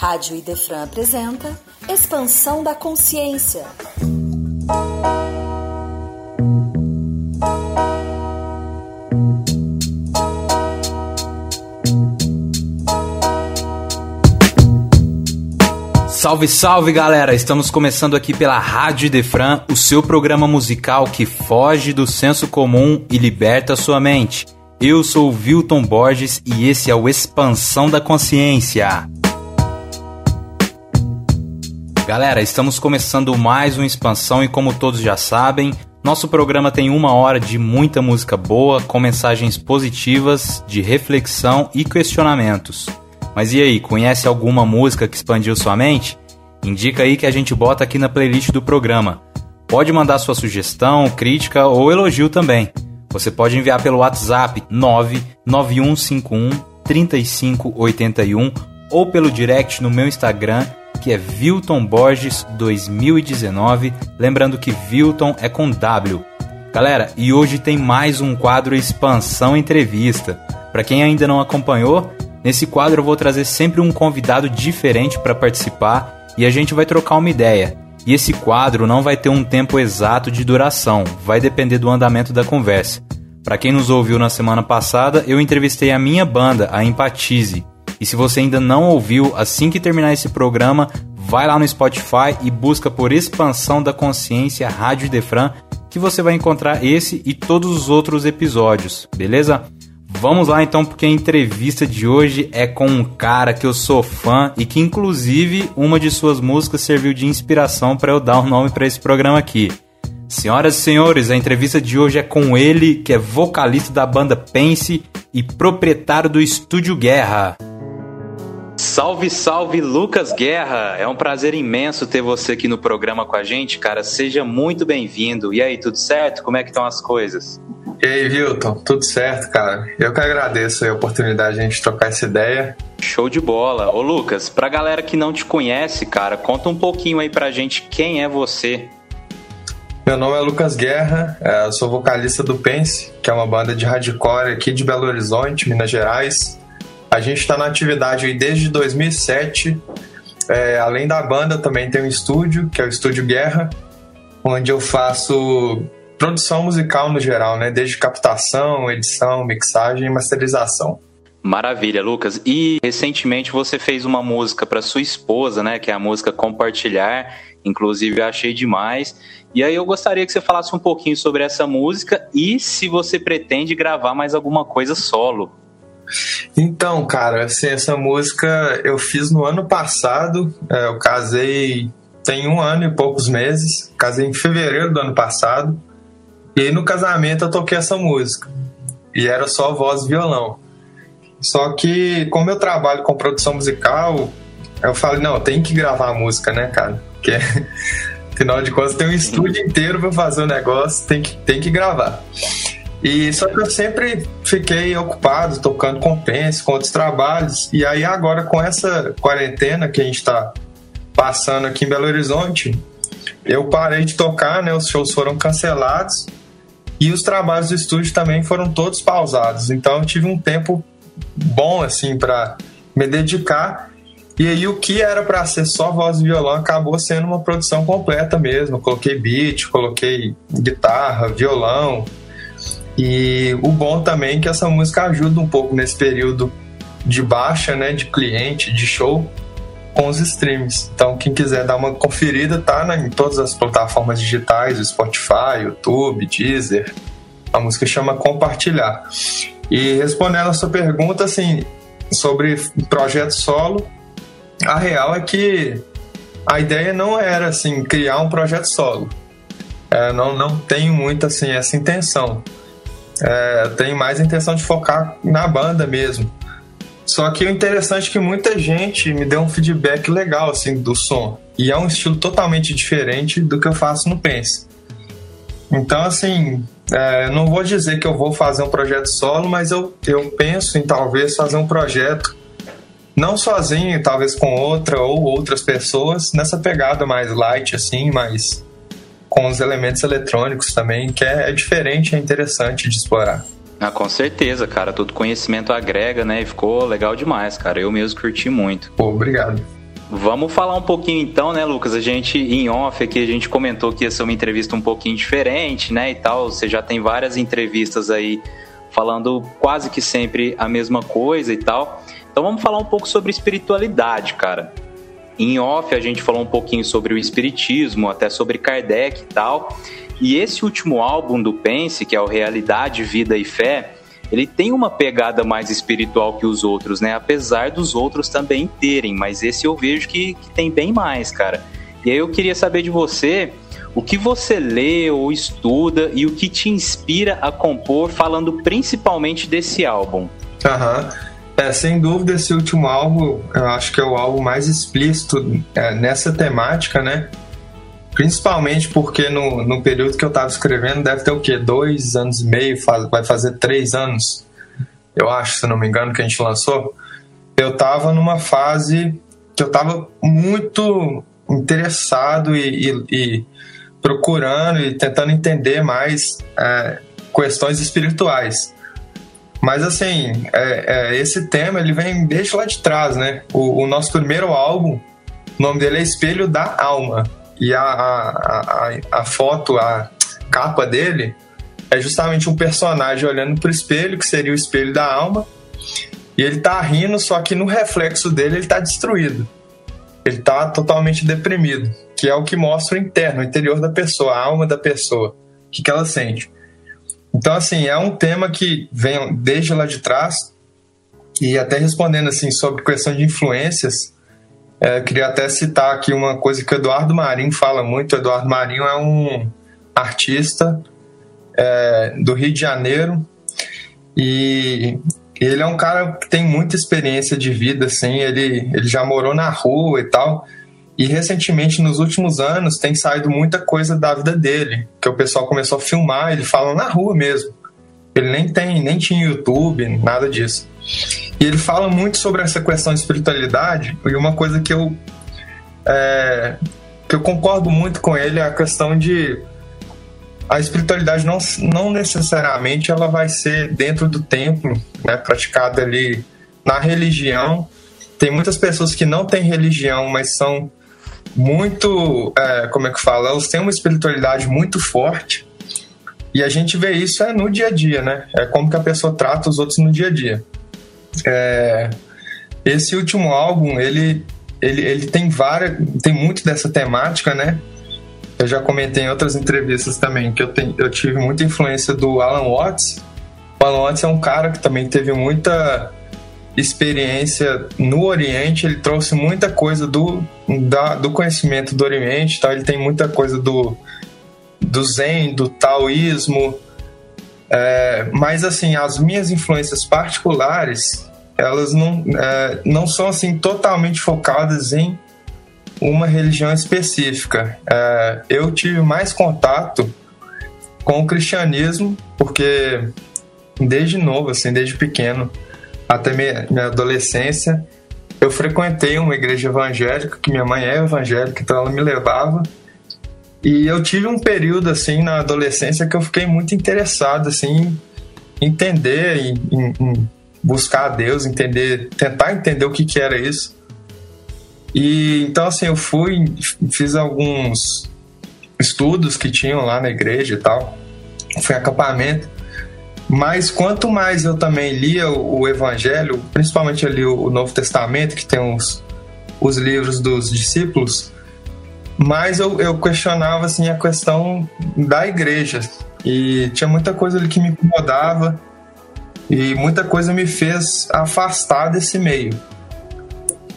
Rádio Idefran apresenta Expansão da Consciência. Salve, salve galera! Estamos começando aqui pela Rádio Defran, o seu programa musical que foge do senso comum e liberta sua mente. Eu sou o Wilton Borges e esse é o Expansão da Consciência. Galera, estamos começando mais uma expansão e como todos já sabem, nosso programa tem uma hora de muita música boa, com mensagens positivas, de reflexão e questionamentos. Mas e aí, conhece alguma música que expandiu sua mente? Indica aí que a gente bota aqui na playlist do programa. Pode mandar sua sugestão, crítica ou elogio também. Você pode enviar pelo WhatsApp 99151 3581 ou pelo direct no meu Instagram que é Vilton Borges 2019. Lembrando que Vilton é com W. Galera, e hoje tem mais um quadro Expansão Entrevista. Para quem ainda não acompanhou, nesse quadro eu vou trazer sempre um convidado diferente para participar e a gente vai trocar uma ideia. E esse quadro não vai ter um tempo exato de duração, vai depender do andamento da conversa. Para quem nos ouviu na semana passada, eu entrevistei a minha banda, a Empatize. E se você ainda não ouviu, assim que terminar esse programa, vai lá no Spotify e busca por Expansão da Consciência Rádio Defran, que você vai encontrar esse e todos os outros episódios, beleza? Vamos lá então, porque a entrevista de hoje é com um cara que eu sou fã e que, inclusive, uma de suas músicas serviu de inspiração para eu dar o um nome para esse programa aqui. Senhoras e senhores, a entrevista de hoje é com ele, que é vocalista da banda Pense e proprietário do Estúdio Guerra. Salve, salve, Lucas Guerra! É um prazer imenso ter você aqui no programa com a gente, cara. Seja muito bem-vindo. E aí, tudo certo? Como é que estão as coisas? E aí, Vilton? Tudo certo, cara? Eu que agradeço a oportunidade de a gente trocar essa ideia. Show de bola. Ô, Lucas, pra galera que não te conhece, cara, conta um pouquinho aí pra gente quem é você. Meu nome é Lucas Guerra, eu sou vocalista do Pense, que é uma banda de hardcore aqui de Belo Horizonte, Minas Gerais. A gente está na atividade desde 2007. É, além da banda, também tem um estúdio, que é o Estúdio Guerra, onde eu faço produção musical no geral, né? Desde captação, edição, mixagem e masterização. Maravilha, Lucas. E recentemente você fez uma música para sua esposa, né? Que é a música Compartilhar. Inclusive, eu achei demais. E aí eu gostaria que você falasse um pouquinho sobre essa música e se você pretende gravar mais alguma coisa solo. Então, cara, assim, essa música eu fiz no ano passado. É, eu casei tem um ano e poucos meses. Casei em fevereiro do ano passado. E aí no casamento eu toquei essa música. E era só voz e violão. Só que, como eu trabalho com produção musical, eu falei, não, tem que gravar a música, né, cara? Porque, afinal de contas, tem um estúdio inteiro para fazer o negócio, tem que, tem que gravar. E só que eu sempre fiquei ocupado tocando com Pense, com outros trabalhos. E aí agora com essa quarentena que a gente está passando aqui em Belo Horizonte, eu parei de tocar, né? Os shows foram cancelados e os trabalhos do estúdio também foram todos pausados. Então eu tive um tempo bom assim para me dedicar. E aí o que era para ser só voz e violão acabou sendo uma produção completa mesmo. Coloquei beat, coloquei guitarra, violão, e o bom também é que essa música ajuda um pouco nesse período de baixa, né, de cliente, de show com os streams. Então, quem quiser dar uma conferida, tá né, em todas as plataformas digitais, Spotify, YouTube, Deezer. A música chama Compartilhar. E respondendo a sua pergunta, assim, sobre projeto solo, a real é que a ideia não era, assim, criar um projeto solo. É, não, não tenho muito, assim, essa intenção é, tenho mais a intenção de focar na banda mesmo. Só que o interessante é que muita gente me deu um feedback legal assim do som. E é um estilo totalmente diferente do que eu faço no Pense. Então, assim, é, não vou dizer que eu vou fazer um projeto solo, mas eu, eu penso em talvez fazer um projeto não sozinho, talvez com outra ou outras pessoas, nessa pegada mais light, assim, mais com os elementos eletrônicos também, que é, é diferente, é interessante de explorar. Ah, com certeza, cara. Todo conhecimento agrega, né? E ficou legal demais, cara. Eu mesmo curti muito. Pô, obrigado. Vamos falar um pouquinho então, né, Lucas? A gente, em off aqui, a gente comentou que ia ser uma entrevista um pouquinho diferente, né, e tal. Você já tem várias entrevistas aí falando quase que sempre a mesma coisa e tal. Então vamos falar um pouco sobre espiritualidade, cara. Em off a gente falou um pouquinho sobre o espiritismo, até sobre Kardec e tal. E esse último álbum do Pense, que é o Realidade, Vida e Fé, ele tem uma pegada mais espiritual que os outros, né? Apesar dos outros também terem, mas esse eu vejo que, que tem bem mais, cara. E aí eu queria saber de você o que você lê ou estuda e o que te inspira a compor, falando principalmente desse álbum. Aham. Uhum. É, sem dúvida, esse último álbum, eu acho que é o álbum mais explícito é, nessa temática, né? Principalmente porque no, no período que eu estava escrevendo deve ter o quê? Dois anos e meio, faz, vai fazer três anos, eu acho, se não me engano, que a gente lançou. Eu estava numa fase que eu estava muito interessado e, e, e, procurando e tentando entender mais é, questões espirituais. Mas assim, é, é, esse tema ele vem desde lá de trás, né? O, o nosso primeiro álbum, o nome dele é Espelho da Alma e a, a, a, a foto, a capa dele é justamente um personagem olhando pro espelho, que seria o espelho da alma, e ele tá rindo, só que no reflexo dele ele tá destruído. Ele tá totalmente deprimido, que é o que mostra o interno, o interior da pessoa, a alma da pessoa, o que, que ela sente. Então, assim, é um tema que vem desde lá de trás, e até respondendo assim sobre questão de influências, é, queria até citar aqui uma coisa que o Eduardo Marinho fala muito. O Eduardo Marinho é um artista é, do Rio de Janeiro e ele é um cara que tem muita experiência de vida, assim. Ele, ele já morou na rua e tal. E recentemente, nos últimos anos, tem saído muita coisa da vida dele, que o pessoal começou a filmar, ele fala na rua mesmo. Ele nem tem, nem tinha YouTube, nada disso. E ele fala muito sobre essa questão de espiritualidade, e uma coisa que eu é, que eu concordo muito com ele é a questão de a espiritualidade não, não necessariamente ela vai ser dentro do templo, né, praticada ali na religião. Tem muitas pessoas que não têm religião, mas são muito, é, como é que fala, elas têm uma espiritualidade muito forte e a gente vê isso é no dia a dia, né? É como que a pessoa trata os outros no dia a dia. É, esse último álbum, ele, ele, ele tem várias, tem muito dessa temática, né? Eu já comentei em outras entrevistas também que eu, tenho, eu tive muita influência do Alan Watts. O Alan Watts é um cara que também teve muita experiência no Oriente, ele trouxe muita coisa do, da, do conhecimento do Oriente, tá? ele tem muita coisa do, do Zen, do Taoísmo. É, mas assim, as minhas influências particulares, elas não, é, não são assim totalmente focadas em uma religião específica. É, eu tive mais contato com o cristianismo porque desde novo, assim, desde pequeno até minha, adolescência, eu frequentei uma igreja evangélica, que minha mãe é evangélica, então ela me levava e eu tive um período, assim, na adolescência que eu fiquei muito interessado, assim, em entender, em, em, em buscar a Deus, entender, tentar entender o que, que era isso. E então, assim, eu fui, fiz alguns estudos que tinham lá na igreja e tal, foi acampamento. Mas quanto mais eu também lia o, o Evangelho, principalmente ali o, o Novo Testamento, que tem os, os livros dos discípulos, mas eu, eu questionava assim a questão da igreja e tinha muita coisa ali que me incomodava e muita coisa me fez afastar desse meio.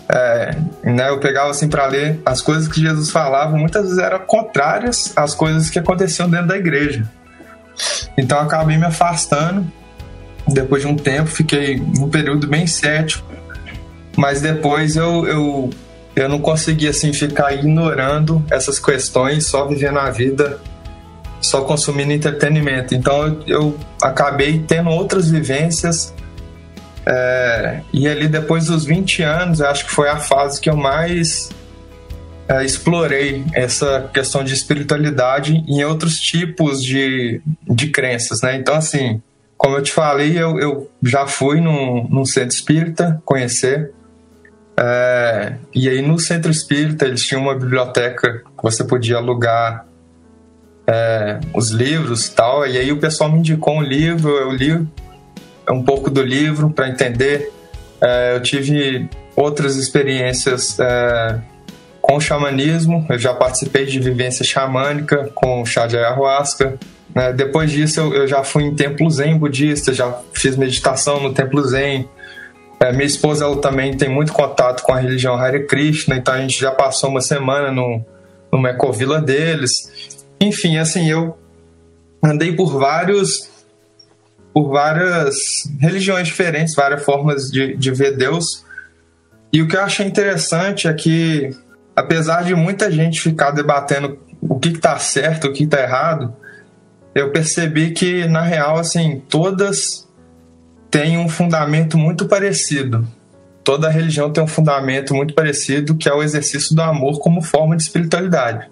É, né, eu pegava assim para ler as coisas que Jesus falava, muitas vezes eram contrárias às coisas que aconteciam dentro da igreja. Então acabei me afastando. Depois de um tempo, fiquei um período bem cético. Mas depois eu, eu eu não conseguia assim ficar ignorando essas questões, só vivendo a vida, só consumindo entretenimento. Então eu, eu acabei tendo outras vivências. É, e ali depois dos 20 anos, acho que foi a fase que eu mais é, explorei essa questão de espiritualidade em outros tipos de, de crenças, né? Então, assim, como eu te falei, eu, eu já fui num, num centro espírita conhecer, É, e aí no centro espírita eles tinham uma biblioteca que você podia alugar é, os livros e tal. E aí o pessoal me indicou um livro, eu li um pouco do livro para entender. É, eu tive outras experiências é, com o xamanismo, eu já participei de vivência xamânica com chá de ayahuasca. Né? Depois disso, eu, eu, já fui em templo zen budista, já fiz meditação no templo zen. É, minha esposa ela também tem muito contato com a religião Hare Krishna, então a gente já passou uma semana no, numa ecovila deles. Enfim, assim, eu andei por vários por várias religiões diferentes, várias formas de, de ver Deus. E o que eu achei interessante é que, apesar de muita gente ficar debatendo o que está certo, o que está errado, eu percebi que, na real, assim, todas têm um fundamento muito parecido. Toda religião tem um fundamento muito parecido, que é o exercício do amor como forma de espiritualidade.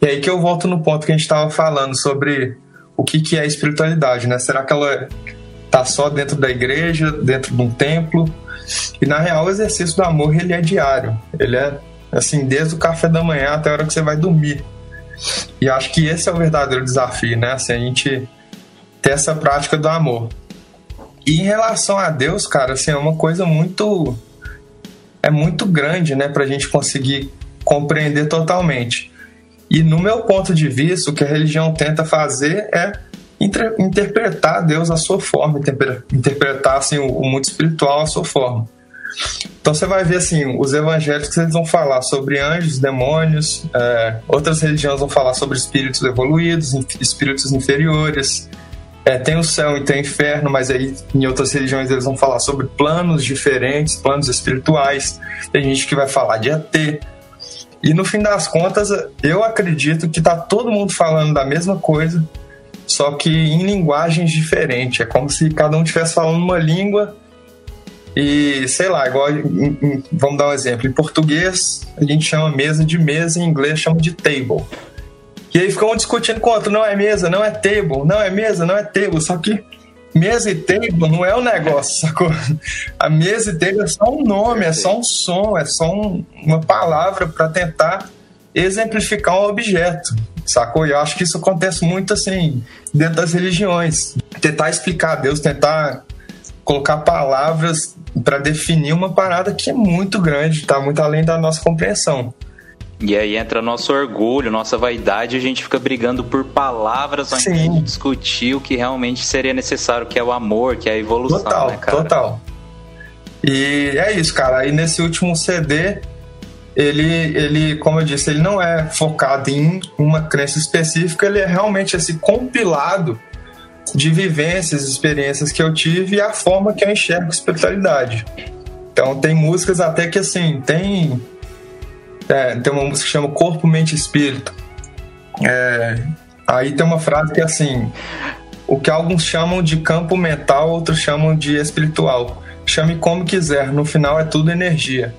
E aí que eu volto no ponto que a gente estava falando sobre o que, que é espiritualidade, né? Será que ela tá só dentro da igreja, dentro de um templo? E na real, o exercício do amor ele é diário. Ele é assim desde o café da manhã até a hora que você vai dormir. E acho que esse é o verdadeiro desafio, né? Assim, a gente ter essa prática do amor. E em relação a Deus, cara, assim, é uma coisa muito é muito grande, né, pra gente conseguir compreender totalmente. E no meu ponto de vista, o que a religião tenta fazer é inter interpretar Deus à sua forma, interpretar assim, o mundo espiritual à sua forma. Então você vai ver assim, os evangélicos eles vão falar sobre anjos, demônios, é, outras religiões vão falar sobre espíritos evoluídos, espíritos inferiores. É, tem o céu e tem o inferno, mas aí em outras religiões eles vão falar sobre planos diferentes, planos espirituais. Tem gente que vai falar de ET, e no fim das contas, eu acredito que tá todo mundo falando da mesma coisa, só que em linguagens diferentes. É como se cada um estivesse falando uma língua e, sei lá, igual. Em, em, vamos dar um exemplo. Em português, a gente chama mesa de mesa, em inglês chama de table. E aí ficam um discutindo com o outro: não é mesa, não é table, não é mesa, não é table. Só que Mesa e table não é o um negócio, sacou? A mesa e table é só um nome, é só um som, é só um, uma palavra para tentar exemplificar um objeto, sacou? E eu acho que isso acontece muito assim, dentro das religiões. Tentar explicar Deus, tentar colocar palavras para definir uma parada que é muito grande, está muito além da nossa compreensão. E aí entra nosso orgulho, nossa vaidade, a gente fica brigando por palavras ao invés de discutir o que realmente seria necessário, que é o amor, que é a evolução, total, né, cara? Total. E é isso, cara. Aí nesse último CD, ele, ele, como eu disse, ele não é focado em uma crença específica, ele é realmente esse compilado de vivências, experiências que eu tive e a forma que eu enxergo espiritualidade. Então tem músicas até que assim, tem é, tem uma música que chama Corpo, Mente e Espírito. É, aí tem uma frase que é assim: o que alguns chamam de campo mental, outros chamam de espiritual. Chame como quiser, no final é tudo energia.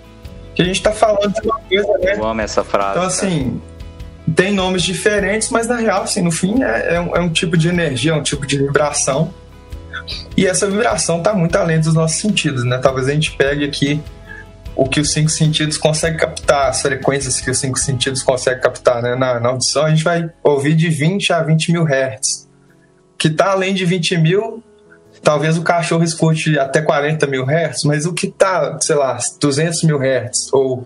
Que a gente tá falando de uma coisa, né? Eu amo essa frase. Então, assim, cara. Tem nomes diferentes, mas na real, assim, no fim é, é, um, é um tipo de energia, é um tipo de vibração. E essa vibração tá muito além dos nossos sentidos, né? Talvez a gente pegue aqui o que os cinco sentidos conseguem captar, as frequências que os cinco sentidos conseguem captar né? na, na audição, a gente vai ouvir de 20 a 20 mil hertz. Que está além de 20 mil, talvez o cachorro escute até 40 mil hertz, mas o que está, sei lá, 200 mil hertz ou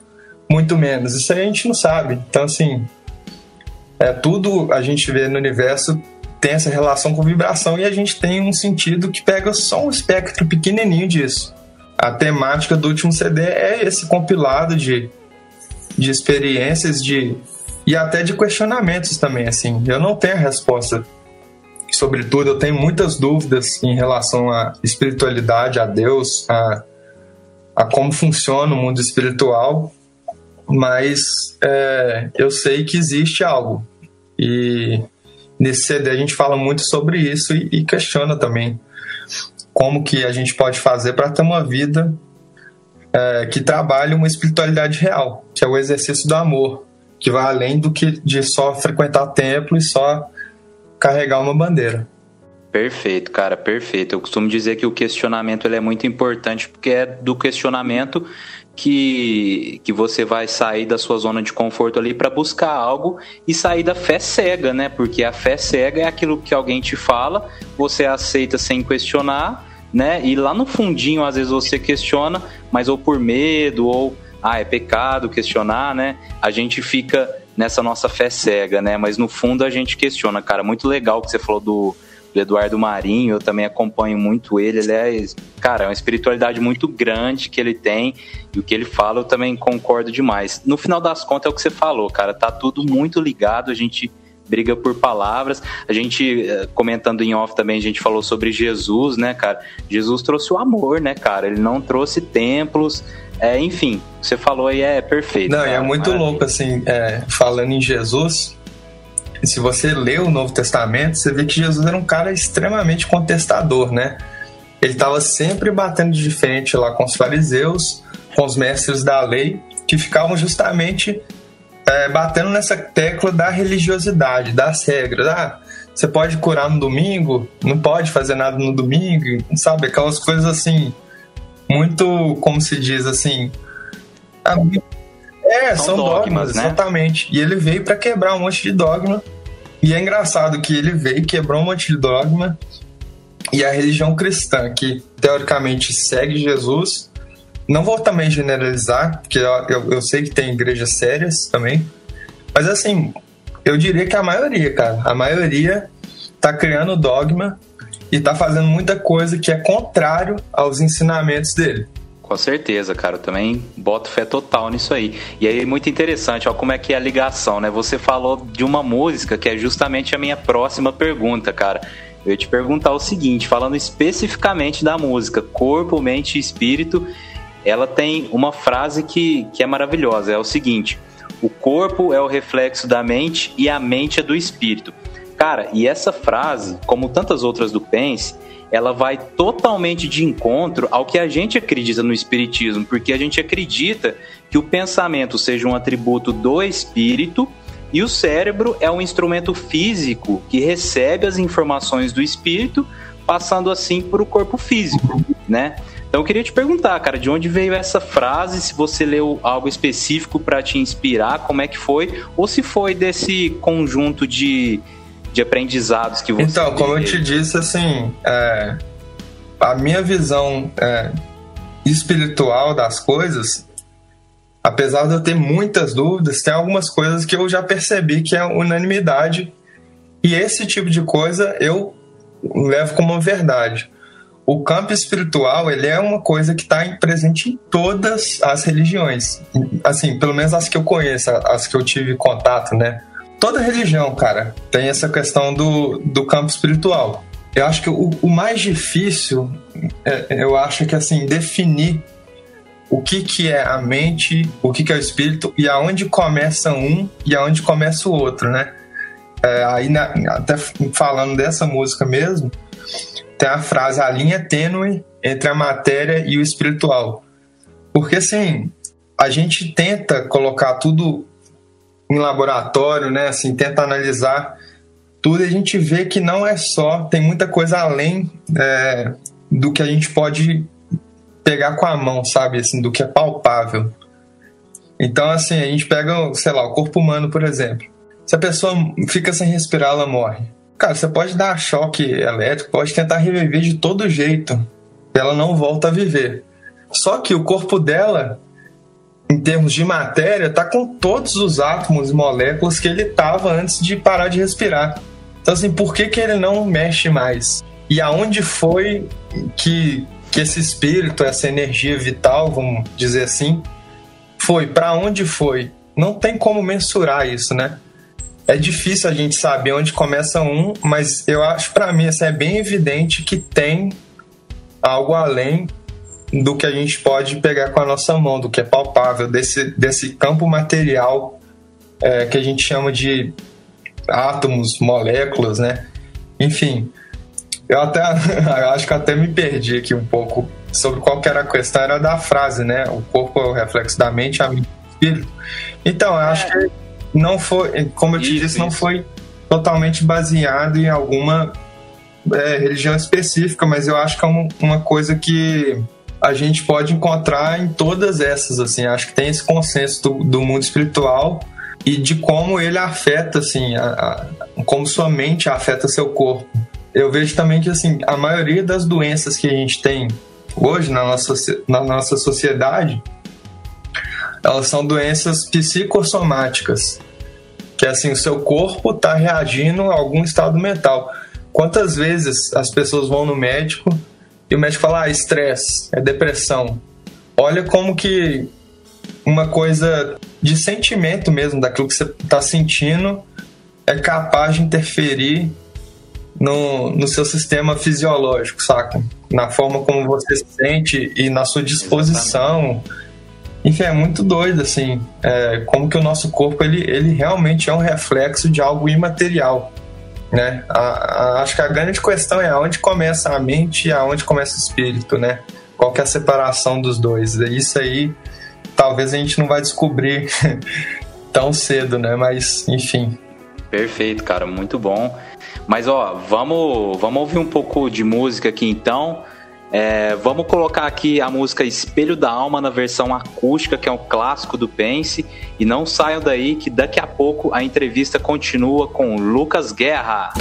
muito menos, isso a gente não sabe. Então, assim, é, tudo a gente vê no universo tem essa relação com vibração e a gente tem um sentido que pega só um espectro pequenininho disso. A temática do último CD é esse compilado de, de experiências de e até de questionamentos também assim. Eu não tenho resposta sobre tudo eu tenho muitas dúvidas em relação à espiritualidade a Deus a, a como funciona o mundo espiritual mas é, eu sei que existe algo e nesse CD a gente fala muito sobre isso e, e questiona também como que a gente pode fazer para ter uma vida é, que trabalhe uma espiritualidade real, que é o exercício do amor, que vai além do que de só frequentar templo e só carregar uma bandeira. Perfeito, cara, perfeito. Eu costumo dizer que o questionamento ele é muito importante porque é do questionamento que, que você vai sair da sua zona de conforto ali para buscar algo e sair da fé cega, né? Porque a fé cega é aquilo que alguém te fala, você aceita sem questionar, né? E lá no fundinho, às vezes você questiona, mas ou por medo, ou ah, é pecado questionar, né? A gente fica nessa nossa fé cega, né? Mas no fundo a gente questiona, cara. Muito legal que você falou do do Eduardo Marinho, eu também acompanho muito ele. Ele é, cara, é uma espiritualidade muito grande que ele tem e o que ele fala eu também concordo demais. No final das contas é o que você falou, cara, tá tudo muito ligado, a gente briga por palavras. A gente, eh, comentando em off também, a gente falou sobre Jesus, né, cara? Jesus trouxe o amor, né, cara? Ele não trouxe templos. É, enfim, você falou aí é perfeito. Não, cara, é muito maravilha. louco, assim, é, falando em Jesus, se você lê o Novo Testamento, você vê que Jesus era um cara extremamente contestador, né? Ele estava sempre batendo de frente lá com os fariseus, com os mestres da lei, que ficavam justamente é, batendo nessa tecla da religiosidade, das regras. Ah, você pode curar no domingo, não pode fazer nada no domingo, sabe? Aquelas coisas assim, muito, como se diz assim. É, são, são dogmas, dogmas né? exatamente. E ele veio para quebrar um monte de dogma. E é engraçado que ele veio, quebrou um monte de dogma. E a religião cristã, que teoricamente segue Jesus, não vou também generalizar, porque eu, eu, eu sei que tem igrejas sérias também. Mas assim, eu diria que a maioria, cara, a maioria tá criando dogma e tá fazendo muita coisa que é contrário aos ensinamentos dele. Com certeza, cara. Também boto fé total nisso aí. E aí, muito interessante, ó, como é que é a ligação, né? Você falou de uma música que é justamente a minha próxima pergunta, cara. Eu ia te perguntar o seguinte, falando especificamente da música Corpo, Mente e Espírito, ela tem uma frase que, que é maravilhosa. É o seguinte: o corpo é o reflexo da mente e a mente é do espírito. Cara, e essa frase, como tantas outras do Pense, ela vai totalmente de encontro ao que a gente acredita no espiritismo, porque a gente acredita que o pensamento seja um atributo do espírito e o cérebro é um instrumento físico que recebe as informações do espírito, passando assim para o corpo físico, né? Então eu queria te perguntar, cara, de onde veio essa frase? Se você leu algo específico para te inspirar, como é que foi? Ou se foi desse conjunto de de aprendizados que você Então, como eu te disse, assim, é, a minha visão é, espiritual das coisas, apesar de eu ter muitas dúvidas, tem algumas coisas que eu já percebi que é unanimidade e esse tipo de coisa eu levo como verdade. O campo espiritual ele é uma coisa que está presente em todas as religiões, assim, pelo menos as que eu conheço, as que eu tive contato, né? Toda religião, cara, tem essa questão do, do campo espiritual. Eu acho que o, o mais difícil, é, eu acho que assim, definir o que, que é a mente, o que, que é o espírito e aonde começa um e aonde começa o outro, né? É, aí, na, até falando dessa música mesmo, tem a frase: a linha tênue entre a matéria e o espiritual. Porque assim, a gente tenta colocar tudo em laboratório, né? Assim, tenta analisar tudo e a gente vê que não é só, tem muita coisa além é, do que a gente pode pegar com a mão, sabe? Assim, do que é palpável. Então, assim, a gente pega, sei lá, o corpo humano, por exemplo. Se a pessoa fica sem respirar, ela morre. Cara, você pode dar choque elétrico, pode tentar reviver de todo jeito. Ela não volta a viver. Só que o corpo dela em termos de matéria, está com todos os átomos e moléculas que ele estava antes de parar de respirar. Então, assim, por que, que ele não mexe mais? E aonde foi que, que esse espírito, essa energia vital, vamos dizer assim, foi? Para onde foi? Não tem como mensurar isso, né? É difícil a gente saber onde começa um, mas eu acho para mim assim, é bem evidente que tem algo além do que a gente pode pegar com a nossa mão, do que é palpável, desse, desse campo material é, que a gente chama de átomos, moléculas, né? Enfim, eu até eu acho que até me perdi aqui um pouco sobre qual era a questão, era da frase, né? O corpo é o reflexo da mente, a mente o espírito. Então, eu acho é. que não foi, como eu te isso, disse, isso. não foi totalmente baseado em alguma é, religião específica, mas eu acho que é uma coisa que a gente pode encontrar em todas essas, assim, acho que tem esse consenso do, do mundo espiritual e de como ele afeta, assim, a, a, como sua mente afeta seu corpo. Eu vejo também que, assim, a maioria das doenças que a gente tem hoje na nossa, na nossa sociedade, elas são doenças psicossomáticas, que assim, o seu corpo está reagindo a algum estado mental. Quantas vezes as pessoas vão no médico e o médico fala, ah, estresse, é depressão. Olha como que uma coisa de sentimento mesmo, daquilo que você está sentindo, é capaz de interferir no, no seu sistema fisiológico, saca? Na forma como você se sente e na sua disposição. Exatamente. Enfim, é muito doido, assim, é, como que o nosso corpo, ele, ele realmente é um reflexo de algo imaterial, né? A, a, acho que a grande questão é aonde começa a mente e aonde começa o espírito, né? Qual que é a separação dos dois? Isso aí, talvez a gente não vai descobrir tão cedo, né? Mas, enfim. Perfeito, cara, muito bom. Mas ó, vamos, vamos ouvir um pouco de música aqui então. É, vamos colocar aqui a música Espelho da Alma na versão acústica, que é um clássico do Pense. E não saiam daí que daqui a pouco a entrevista continua com Lucas Guerra.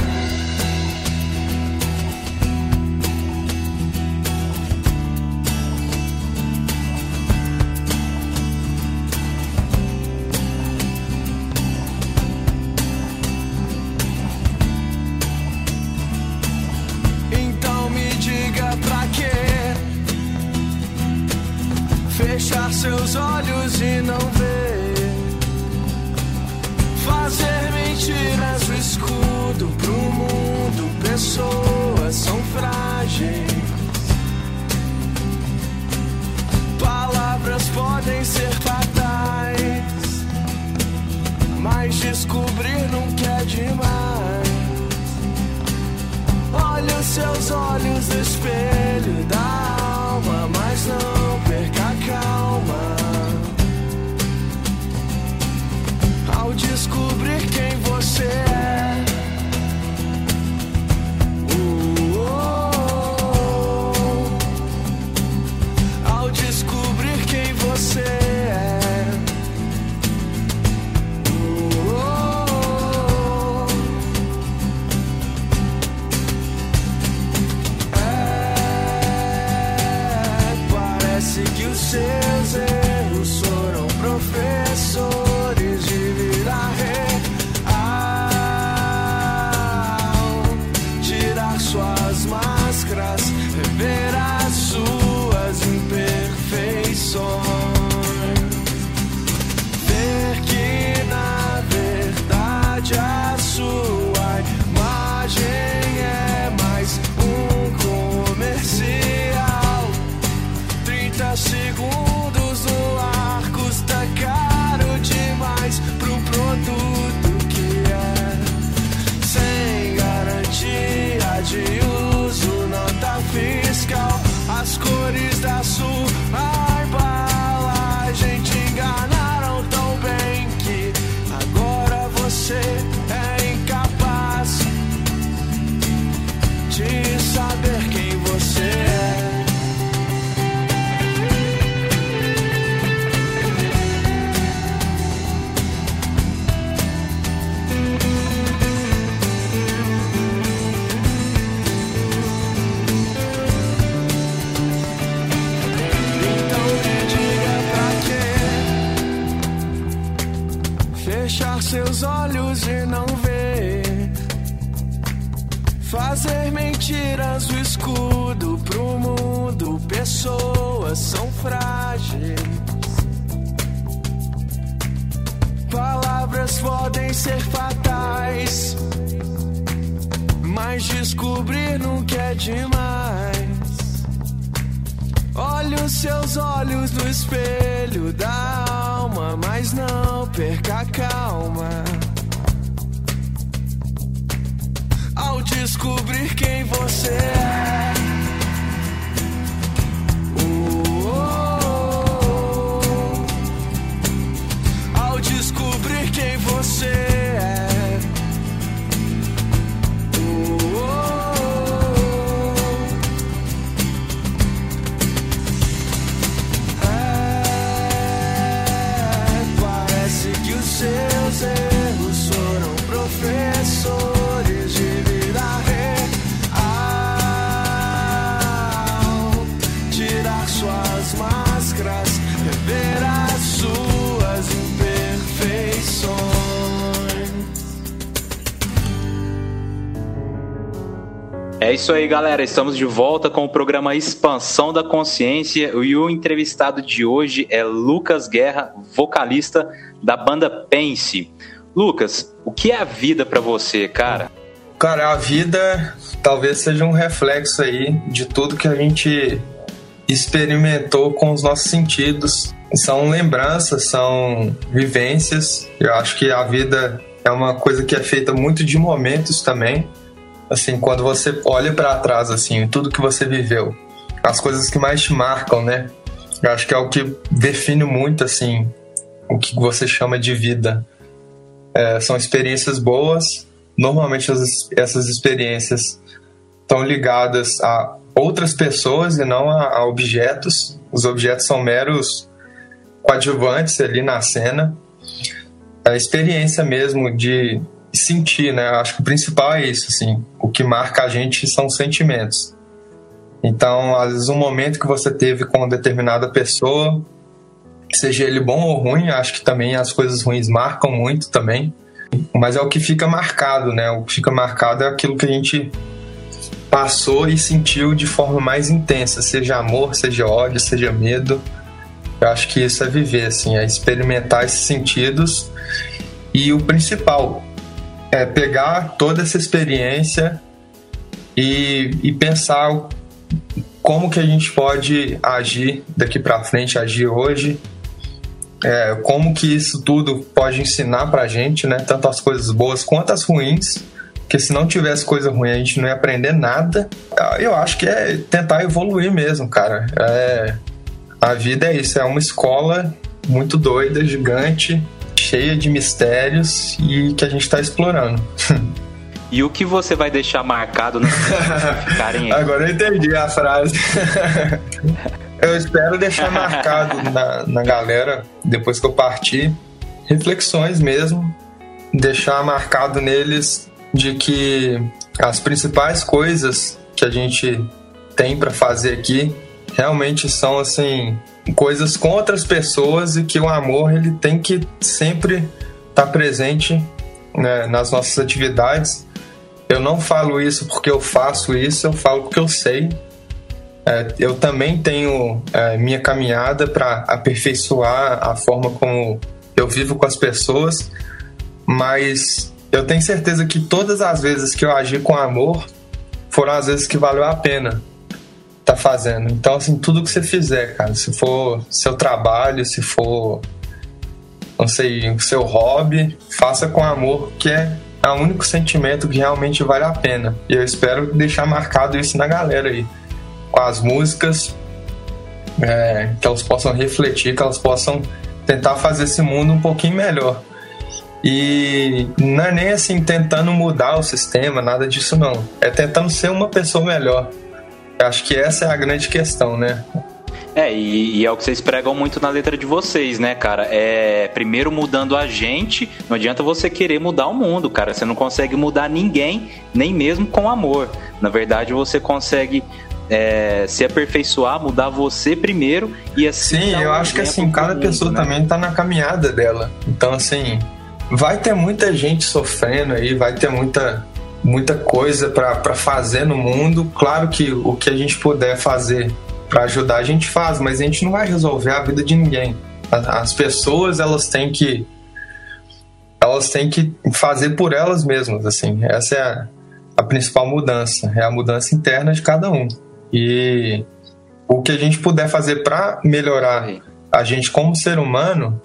É isso aí, galera. Estamos de volta com o programa Expansão da Consciência e o entrevistado de hoje é Lucas Guerra, vocalista da banda Pense. Lucas, o que é a vida para você, cara? Cara, a vida talvez seja um reflexo aí de tudo que a gente experimentou com os nossos sentidos. São lembranças, são vivências. Eu acho que a vida é uma coisa que é feita muito de momentos também. Assim, quando você olha para trás, assim, tudo que você viveu, as coisas que mais te marcam, né? Eu acho que é o que define muito, assim, o que você chama de vida. É, são experiências boas. Normalmente as, essas experiências estão ligadas a outras pessoas e não a, a objetos. Os objetos são meros coadjuvantes ali na cena. A experiência mesmo de sentir, né? Acho que o principal é isso, assim. O que marca a gente são os sentimentos. Então, às vezes, um momento que você teve com determinada pessoa, seja ele bom ou ruim, acho que também as coisas ruins marcam muito também. Mas é o que fica marcado, né? O que fica marcado é aquilo que a gente passou e sentiu de forma mais intensa, seja amor, seja ódio, seja medo. Eu acho que isso é viver, assim, é experimentar esses sentidos. E o principal é pegar toda essa experiência e, e pensar como que a gente pode agir daqui para frente, agir hoje, é, como que isso tudo pode ensinar para a gente, né? Tanto as coisas boas quanto as ruins, porque se não tivesse coisa ruim a gente não ia aprender nada. Ah, eu acho que é tentar evoluir mesmo, cara. É, a vida é isso, é uma escola muito doida, gigante, cheia de mistérios e que a gente está explorando. E o que você vai deixar marcado nas ficarem aí? Agora eu entendi a frase. eu espero deixar marcado na, na galera, depois que eu partir, reflexões mesmo. Deixar marcado neles de que as principais coisas que a gente tem para fazer aqui realmente são assim coisas com outras pessoas e que o amor ele tem que sempre estar tá presente né, nas nossas atividades. Eu não falo isso porque eu faço isso, eu falo porque eu sei. É, eu também tenho é, minha caminhada para aperfeiçoar a forma como eu vivo com as pessoas, mas eu tenho certeza que todas as vezes que eu agi com amor foram as vezes que valeu a pena tá fazendo. Então, assim, tudo que você fizer, cara, se for seu trabalho, se for, não sei, o seu hobby, faça com amor, que é o único sentimento que realmente vale a pena. E eu espero deixar marcado isso na galera aí, com as músicas, é, que elas possam refletir, que elas possam tentar fazer esse mundo um pouquinho melhor. E não é nem assim tentando mudar o sistema, nada disso não. É tentando ser uma pessoa melhor. Acho que essa é a grande questão, né? É, e, e, é o que vocês pregam muito na letra de vocês, né, cara? É primeiro mudando a gente, não adianta você querer mudar o mundo, cara. Você não consegue mudar ninguém, nem mesmo com amor. Na verdade, você consegue é, se aperfeiçoar, mudar você primeiro e assim. Sim, eu acho que assim, cada mundo, pessoa né? também tá na caminhada dela. Então, assim, vai ter muita gente sofrendo aí, vai ter muita muita coisa para fazer no mundo. Claro que o que a gente puder fazer para ajudar a gente faz, mas a gente não vai resolver a vida de ninguém. As pessoas elas têm que elas têm que fazer por elas mesmas, assim. Essa é a, a principal mudança, é a mudança interna de cada um. E o que a gente puder fazer para melhorar a gente como ser humano,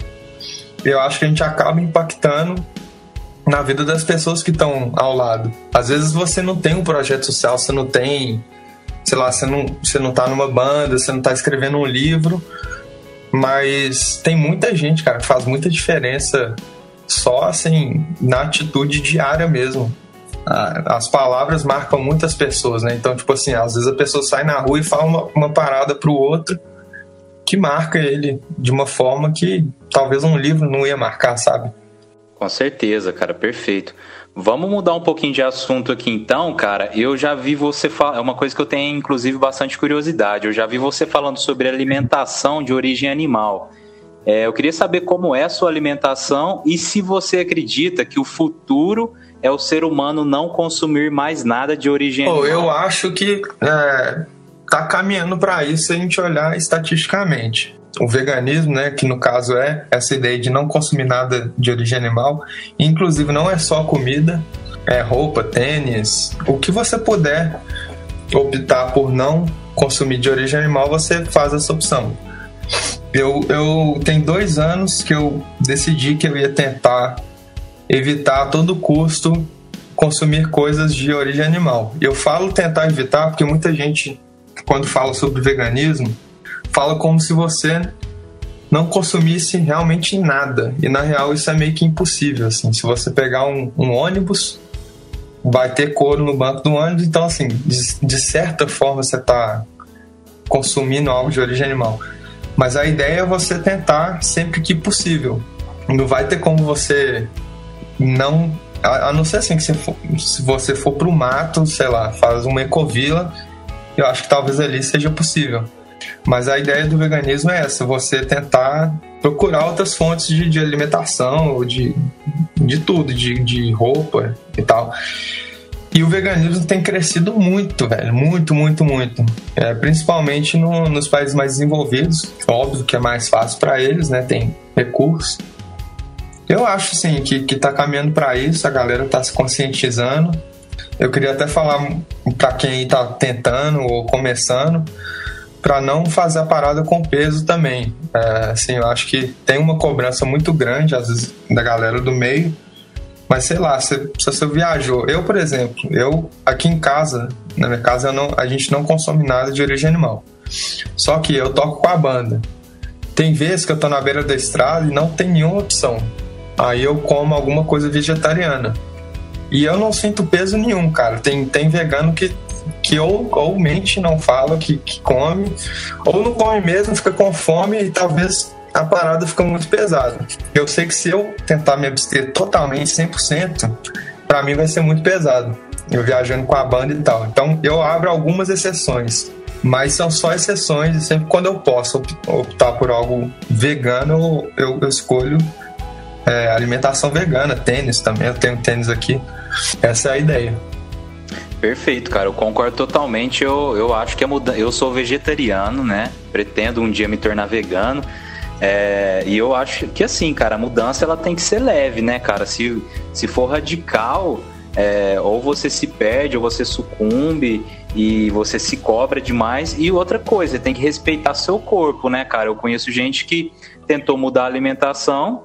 eu acho que a gente acaba impactando na vida das pessoas que estão ao lado. Às vezes você não tem um projeto social, você não tem, sei lá, você não, você não tá numa banda, você não tá escrevendo um livro, mas tem muita gente, cara, que faz muita diferença só assim, na atitude diária mesmo. As palavras marcam muitas pessoas, né? Então, tipo assim, às vezes a pessoa sai na rua e fala uma, uma parada pro outro que marca ele de uma forma que talvez um livro não ia marcar, sabe? Com certeza, cara, perfeito. Vamos mudar um pouquinho de assunto aqui então, cara. Eu já vi você falar, é uma coisa que eu tenho inclusive bastante curiosidade. Eu já vi você falando sobre alimentação de origem animal. É, eu queria saber como é a sua alimentação e se você acredita que o futuro é o ser humano não consumir mais nada de origem oh, Eu acho que é, tá caminhando para isso se a gente olhar estatisticamente. O veganismo, né, que no caso é essa ideia de não consumir nada de origem animal, inclusive não é só comida, é roupa, tênis, o que você puder optar por não consumir de origem animal, você faz essa opção. Eu, eu tenho dois anos que eu decidi que eu ia tentar evitar a todo custo consumir coisas de origem animal. Eu falo tentar evitar porque muita gente, quando fala sobre veganismo, fala como se você não consumisse realmente nada. E na real isso é meio que impossível. Assim. Se você pegar um, um ônibus, vai ter couro no banco do ônibus, então assim, de, de certa forma você está consumindo algo de origem animal. Mas a ideia é você tentar sempre que possível. Não vai ter como você não. A, a não ser assim que você for, se você for pro mato, sei lá, faz uma ecovila, eu acho que talvez ali seja possível. Mas a ideia do veganismo é essa: você tentar procurar outras fontes de, de alimentação, de, de tudo, de, de roupa e tal. E o veganismo tem crescido muito, velho. Muito, muito, muito. É, principalmente no, nos países mais desenvolvidos. Óbvio que é mais fácil para eles, né? Tem recursos. Eu acho, sim, que, que tá caminhando para isso. A galera tá se conscientizando. Eu queria até falar para quem tá tentando ou começando para não fazer a parada com peso também. É, assim, eu acho que tem uma cobrança muito grande, às vezes, da galera do meio mas sei lá, se, se você viajou. Eu, por exemplo, eu aqui em casa, na minha casa, não, a gente não consome nada de origem animal. Só que eu toco com a banda. Tem vezes que eu tô na beira da estrada e não tem nenhuma opção. Aí eu como alguma coisa vegetariana. E eu não sinto peso nenhum, cara. Tem, tem vegano que, que ou, ou mente, não fala que, que come, ou não come mesmo, fica com fome e talvez a parada fica muito pesada. Eu sei que se eu tentar me abster totalmente, 100%, para mim vai ser muito pesado. Eu viajando com a banda e tal. Então eu abro algumas exceções, mas são só exceções e sempre quando eu posso optar por algo vegano, eu, eu escolho é, alimentação vegana, tênis também. Eu tenho tênis aqui. Essa é a ideia. Perfeito, cara. Eu concordo totalmente. Eu, eu acho que é mudança. Eu sou vegetariano, né? Pretendo um dia me tornar vegano. É, e eu acho que assim, cara, a mudança ela tem que ser leve, né, cara? Se, se for radical, é, ou você se perde, ou você sucumbe e você se cobra demais. E outra coisa, tem que respeitar seu corpo, né, cara? Eu conheço gente que tentou mudar a alimentação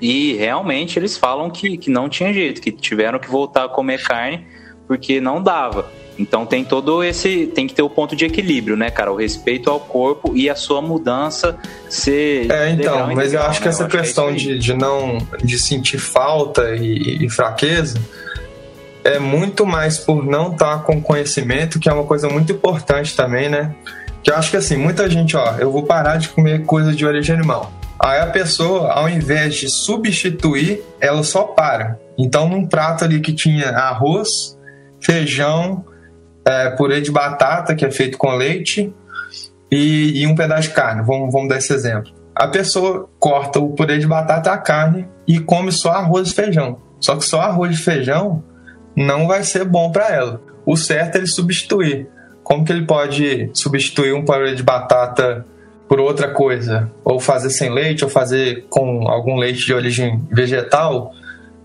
e realmente eles falam que, que não tinha jeito, que tiveram que voltar a comer carne porque não dava. Então tem todo esse. Tem que ter o ponto de equilíbrio, né, cara? O respeito ao corpo e a sua mudança ser. É, então, mas eu acho que né? essa questão que é de, de não. de sentir falta e, e, fraqueza é muito mais por não estar tá com conhecimento, que é uma coisa muito importante também, né? Que eu acho que assim, muita gente, ó, eu vou parar de comer coisa de origem animal. Aí a pessoa, ao invés de substituir, ela só para. Então, num prato ali que tinha arroz, feijão, é, purê de batata, que é feito com leite, e, e, um pedaço de carne. Vamos, vamos dar esse exemplo. A pessoa corta o purê de batata e a carne e come só arroz e feijão. Só que só arroz e feijão não vai ser bom para ela. O certo é ele substituir. Como que ele pode substituir um purê de batata por outra coisa? Ou fazer sem leite, ou fazer com algum leite de origem vegetal?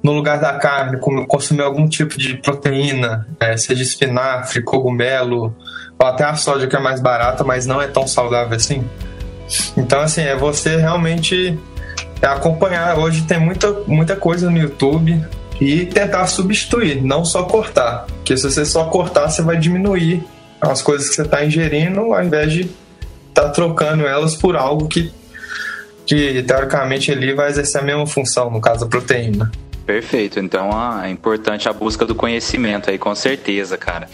No lugar da carne, consumir algum tipo de proteína, é, seja espinafre, cogumelo, ou até a soja que é mais barata, mas não é tão saudável assim. Então, assim, é você realmente acompanhar. Hoje tem muita, muita coisa no YouTube e tentar substituir, não só cortar. Porque se você só cortar, você vai diminuir as coisas que você está ingerindo, ao invés de estar tá trocando elas por algo que, que teoricamente ali vai exercer a mesma função, no caso a proteína. Perfeito. Então é importante a busca do conhecimento aí, com certeza, cara.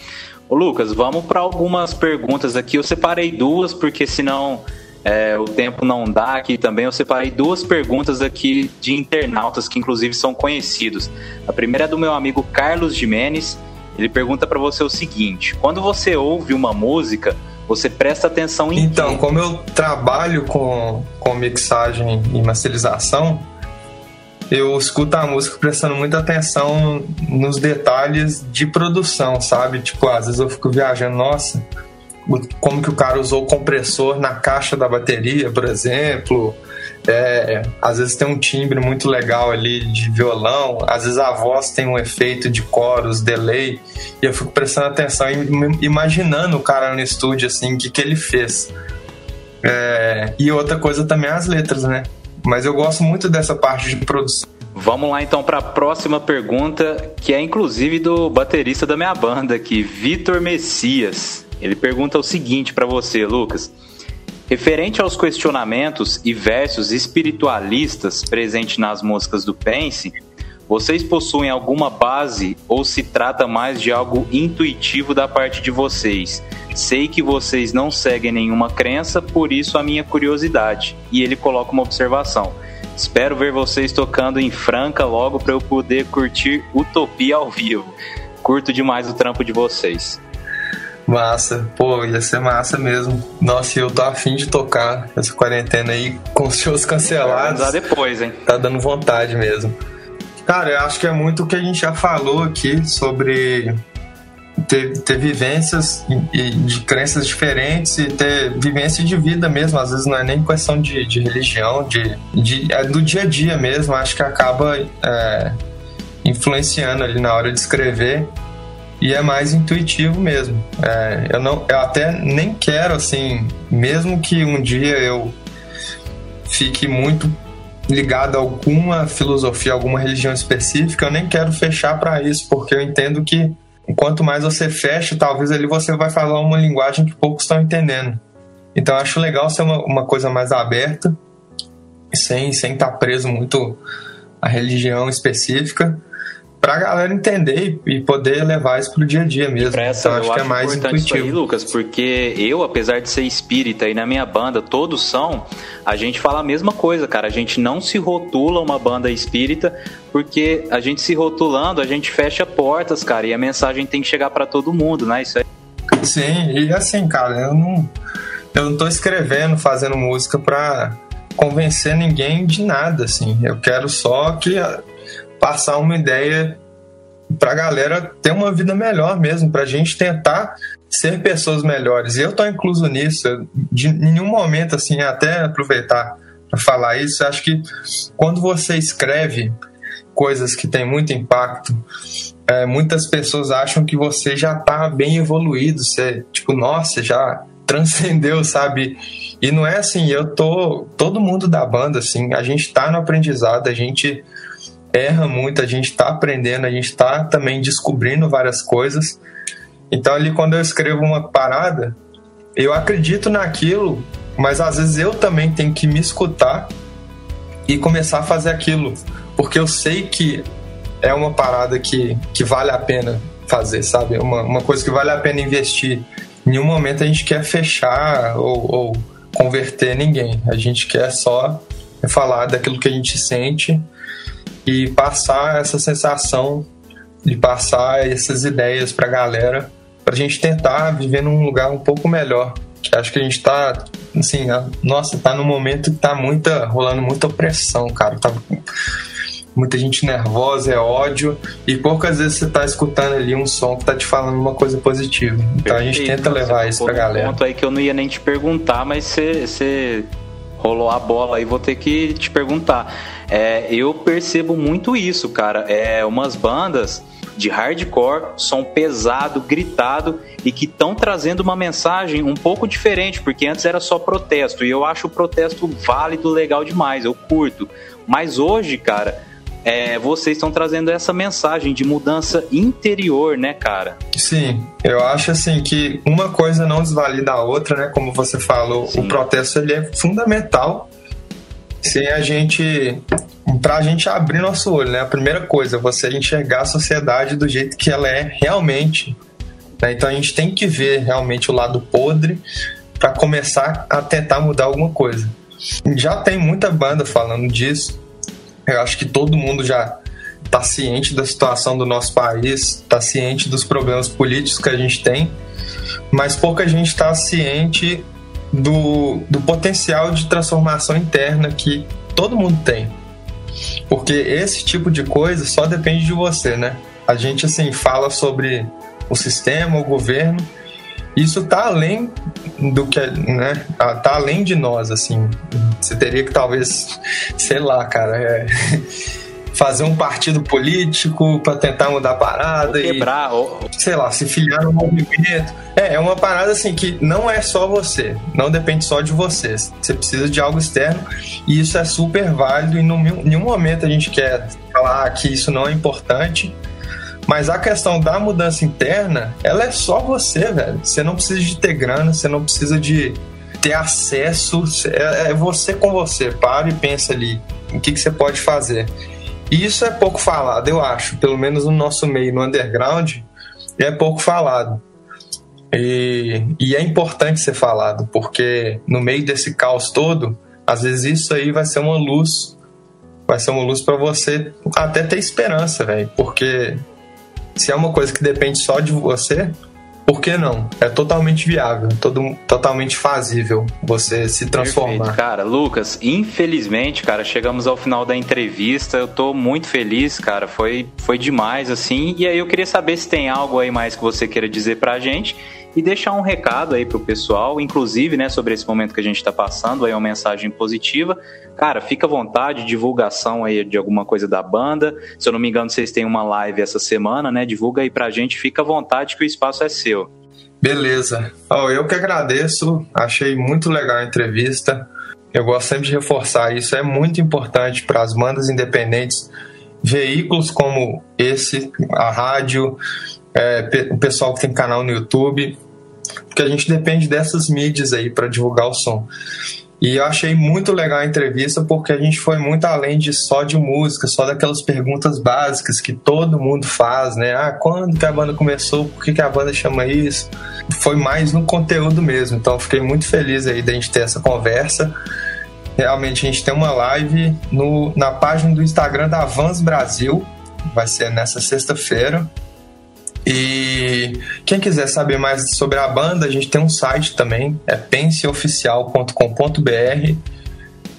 Ô, Lucas, vamos para algumas perguntas aqui. Eu separei duas, porque senão é, o tempo não dá aqui também. Eu separei duas perguntas aqui de internautas que, inclusive, são conhecidos. A primeira é do meu amigo Carlos Jimenez. Ele pergunta para você o seguinte: quando você ouve uma música, você presta atenção em Então, quê? como eu trabalho com, com mixagem e masterização, eu escuto a música prestando muita atenção nos detalhes de produção, sabe? Tipo, às vezes eu fico viajando, nossa, como que o cara usou o compressor na caixa da bateria, por exemplo. É, às vezes tem um timbre muito legal ali de violão, às vezes a voz tem um efeito de coros, delay, e eu fico prestando atenção e imaginando o cara no estúdio, assim, o que, que ele fez. É, e outra coisa também é as letras, né? Mas eu gosto muito dessa parte de produção. Vamos lá então para a próxima pergunta, que é inclusive do baterista da minha banda aqui, Vitor Messias. Ele pergunta o seguinte para você, Lucas: Referente aos questionamentos e versos espiritualistas presentes nas músicas do Pense, vocês possuem alguma base ou se trata mais de algo intuitivo da parte de vocês? Sei que vocês não seguem nenhuma crença, por isso a minha curiosidade. E ele coloca uma observação. Espero ver vocês tocando em Franca logo para eu poder curtir Utopia ao vivo. Curto demais o trampo de vocês. Massa, pô, ia ser massa mesmo. Nossa, eu tô afim de tocar essa quarentena aí com os shows cancelados. Vamos depois, hein? Tá dando vontade mesmo. Cara, eu acho que é muito o que a gente já falou aqui sobre ter, ter vivências e, de crenças diferentes e ter vivência de vida mesmo. Às vezes não é nem questão de, de religião, de, de, é do dia a dia mesmo. Acho que acaba é, influenciando ali na hora de escrever e é mais intuitivo mesmo. É, eu, não, eu até nem quero, assim, mesmo que um dia eu fique muito ligado a alguma filosofia, alguma religião específica, eu nem quero fechar para isso, porque eu entendo que quanto mais você fecha, talvez ali você vai falar uma linguagem que poucos estão entendendo. Então acho legal ser uma, uma coisa mais aberta, sem sem estar tá preso muito à religião específica, para a galera entender e poder levar isso pro dia a dia mesmo. Essa, então acho que é mais intuitivo. Aí, Lucas, porque eu, apesar de ser espírita e na minha banda todos são, a gente fala a mesma coisa, cara. A gente não se rotula uma banda espírita, porque a gente se rotulando, a gente fecha portas, cara, e a mensagem tem que chegar para todo mundo, né? Isso aí. Sim, e assim, cara, eu não eu não tô escrevendo, fazendo música pra convencer ninguém de nada, assim. Eu quero só que passar uma ideia para a galera ter uma vida melhor mesmo, para a gente tentar ser pessoas melhores. E eu estou incluso nisso. De nenhum momento, assim, até aproveitar para falar isso, acho que quando você escreve coisas que têm muito impacto, é, muitas pessoas acham que você já está bem evoluído, você, tipo, nossa, já transcendeu, sabe? E não é assim, eu tô. Todo mundo da banda, assim, a gente está no aprendizado, a gente erra muito, a gente está aprendendo, a gente está também descobrindo várias coisas. Então, ali, quando eu escrevo uma parada, eu acredito naquilo, mas às vezes eu também tenho que me escutar e começar a fazer aquilo, porque eu sei que é uma parada que, que vale a pena fazer, sabe? Uma, uma coisa que vale a pena investir. Em nenhum momento a gente quer fechar ou, ou converter ninguém, a gente quer só falar daquilo que a gente sente e passar essa sensação de passar essas ideias para a galera, para a gente tentar viver num lugar um pouco melhor. Que acho que a gente está, assim, a, nossa, tá num momento que tá muita, rolando muita opressão, cara. Tá muita gente nervosa, é ódio, e poucas vezes você tá escutando ali um som que tá te falando uma coisa positiva. Então Perfeito. a gente tenta levar isso pra galera. ponto aí que eu não ia nem te perguntar, mas você rolou a bola aí, vou ter que te perguntar. É, eu percebo muito isso, cara. É umas bandas de hardcore, som pesado, gritado e que estão trazendo uma mensagem um pouco diferente, porque antes era só protesto e eu acho o protesto válido, legal demais, eu curto. Mas hoje, cara, é, vocês estão trazendo essa mensagem de mudança interior, né, cara? Sim, eu acho assim que uma coisa não desvalida a outra, né? Como você falou, Sim. o protesto ele é fundamental sem a gente para a gente abrir nosso olho, né? A primeira coisa, você enxergar a sociedade do jeito que ela é realmente. Né? Então a gente tem que ver realmente o lado podre para começar a tentar mudar alguma coisa. Já tem muita banda falando disso. Eu acho que todo mundo já está ciente da situação do nosso país, está ciente dos problemas políticos que a gente tem, mas pouca gente está ciente do, do potencial de transformação interna que todo mundo tem. Porque esse tipo de coisa só depende de você, né? A gente assim fala sobre o sistema, o governo, isso tá além do que, né? Tá além de nós, assim. Você teria que talvez, sei lá, cara, é fazer um partido político para tentar mudar a parada ou quebrar, e, ou... sei lá, se filiar no movimento. É, é uma parada assim que não é só você, não depende só de você. Você precisa de algo externo e isso é super válido e em nenhum momento a gente quer falar que isso não é importante. Mas a questão da mudança interna, ela é só você, velho. Você não precisa de ter grana, você não precisa de ter acesso. É, é você com você. Para e pensa ali o que, que você pode fazer. E isso é pouco falado, eu acho, pelo menos no nosso meio, no underground, é pouco falado. E, e é importante ser falado, porque no meio desse caos todo, às vezes isso aí vai ser uma luz, vai ser uma luz para você até ter esperança, velho, porque se é uma coisa que depende só de você, por que não? É totalmente viável, todo, totalmente fazível você se transformar. Perfeito, cara, Lucas, infelizmente, cara, chegamos ao final da entrevista. Eu tô muito feliz, cara. Foi, foi demais, assim. E aí eu queria saber se tem algo aí mais que você queira dizer pra gente e deixar um recado aí pro pessoal, inclusive, né, sobre esse momento que a gente está passando, aí uma mensagem positiva. Cara, fica à vontade, divulgação aí de alguma coisa da banda. Se eu não me engano, vocês têm uma live essa semana, né? Divulga aí pra gente, fica à vontade que o espaço é seu. Beleza. Oh, eu que agradeço, achei muito legal a entrevista. Eu gosto sempre de reforçar isso, é muito importante para as bandas independentes, veículos como esse, a rádio, é, o pessoal que tem canal no YouTube, porque a gente depende dessas mídias aí para divulgar o som. E eu achei muito legal a entrevista porque a gente foi muito além de só de música, só daquelas perguntas básicas que todo mundo faz, né? Ah, quando que a banda começou? Por que, que a banda chama isso? Foi mais no conteúdo mesmo. Então fiquei muito feliz aí da gente ter essa conversa. Realmente a gente tem uma live no, na página do Instagram da Vans Brasil. Vai ser nessa sexta-feira. E quem quiser saber mais sobre a banda, a gente tem um site também, é penseoficial.com.br.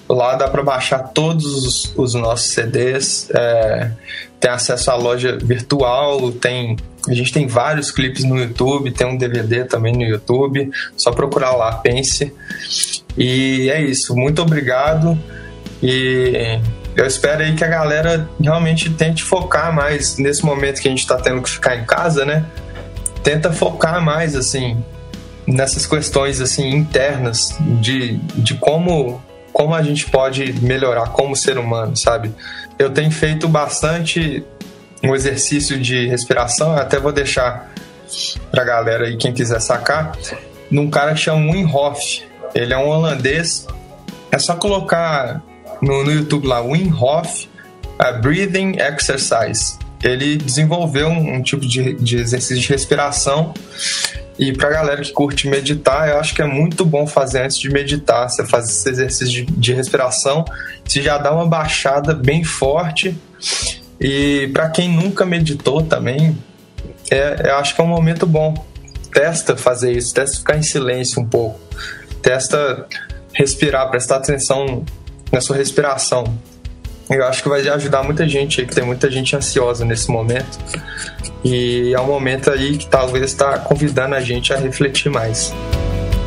Lá dá para baixar todos os, os nossos CDs, é, tem acesso à loja virtual, tem a gente tem vários clipes no YouTube, tem um DVD também no YouTube, só procurar lá, Pense. E é isso, muito obrigado e eu espero aí que a galera realmente tente focar mais nesse momento que a gente está tendo que ficar em casa, né? Tenta focar mais, assim, nessas questões, assim, internas de, de como, como a gente pode melhorar como ser humano, sabe? Eu tenho feito bastante um exercício de respiração, até vou deixar pra galera aí, quem quiser sacar, num cara que chama Wim Hof. Ele é um holandês. É só colocar no, no YouTube lá, Wim Hof uh, Breathing Exercise. Ele desenvolveu um, um tipo de, de exercício de respiração e pra galera que curte meditar, eu acho que é muito bom fazer antes de meditar. Você faz esse exercício de, de respiração, você já dá uma baixada bem forte. E para quem nunca meditou também, é, eu acho que é um momento bom. Testa fazer isso, testa ficar em silêncio um pouco, testa respirar, prestar atenção na sua respiração. Eu acho que vai ajudar muita gente aí, que tem muita gente ansiosa nesse momento. E é um momento aí que talvez está convidando a gente a refletir mais.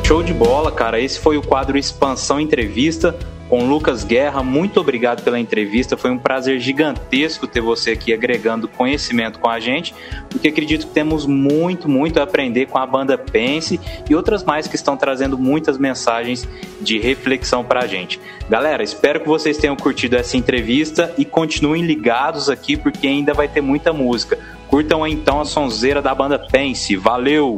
Show de bola, cara. Esse foi o quadro Expansão Entrevista com Lucas Guerra. Muito obrigado pela entrevista. Foi um prazer gigantesco ter você aqui agregando conhecimento com a gente, porque acredito que temos muito, muito a aprender com a banda Pense e outras mais que estão trazendo muitas mensagens de reflexão para a gente. Galera, espero que vocês tenham curtido essa entrevista e continuem ligados aqui, porque ainda vai ter muita música. Curtam então a sonzeira da banda Pense. Valeu!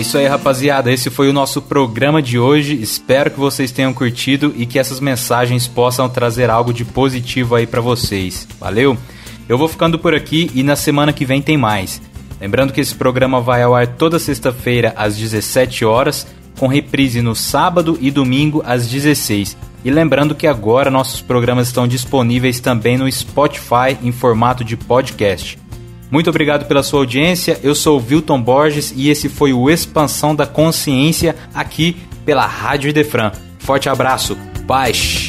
É isso aí, rapaziada. Esse foi o nosso programa de hoje. Espero que vocês tenham curtido e que essas mensagens possam trazer algo de positivo aí pra vocês. Valeu? Eu vou ficando por aqui e na semana que vem tem mais. Lembrando que esse programa vai ao ar toda sexta-feira às 17 horas, com reprise no sábado e domingo às 16. E lembrando que agora nossos programas estão disponíveis também no Spotify em formato de podcast. Muito obrigado pela sua audiência. Eu sou o Wilton Borges e esse foi o Expansão da Consciência aqui pela Rádio Idefran. Forte abraço. Paz.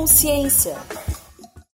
Consciência.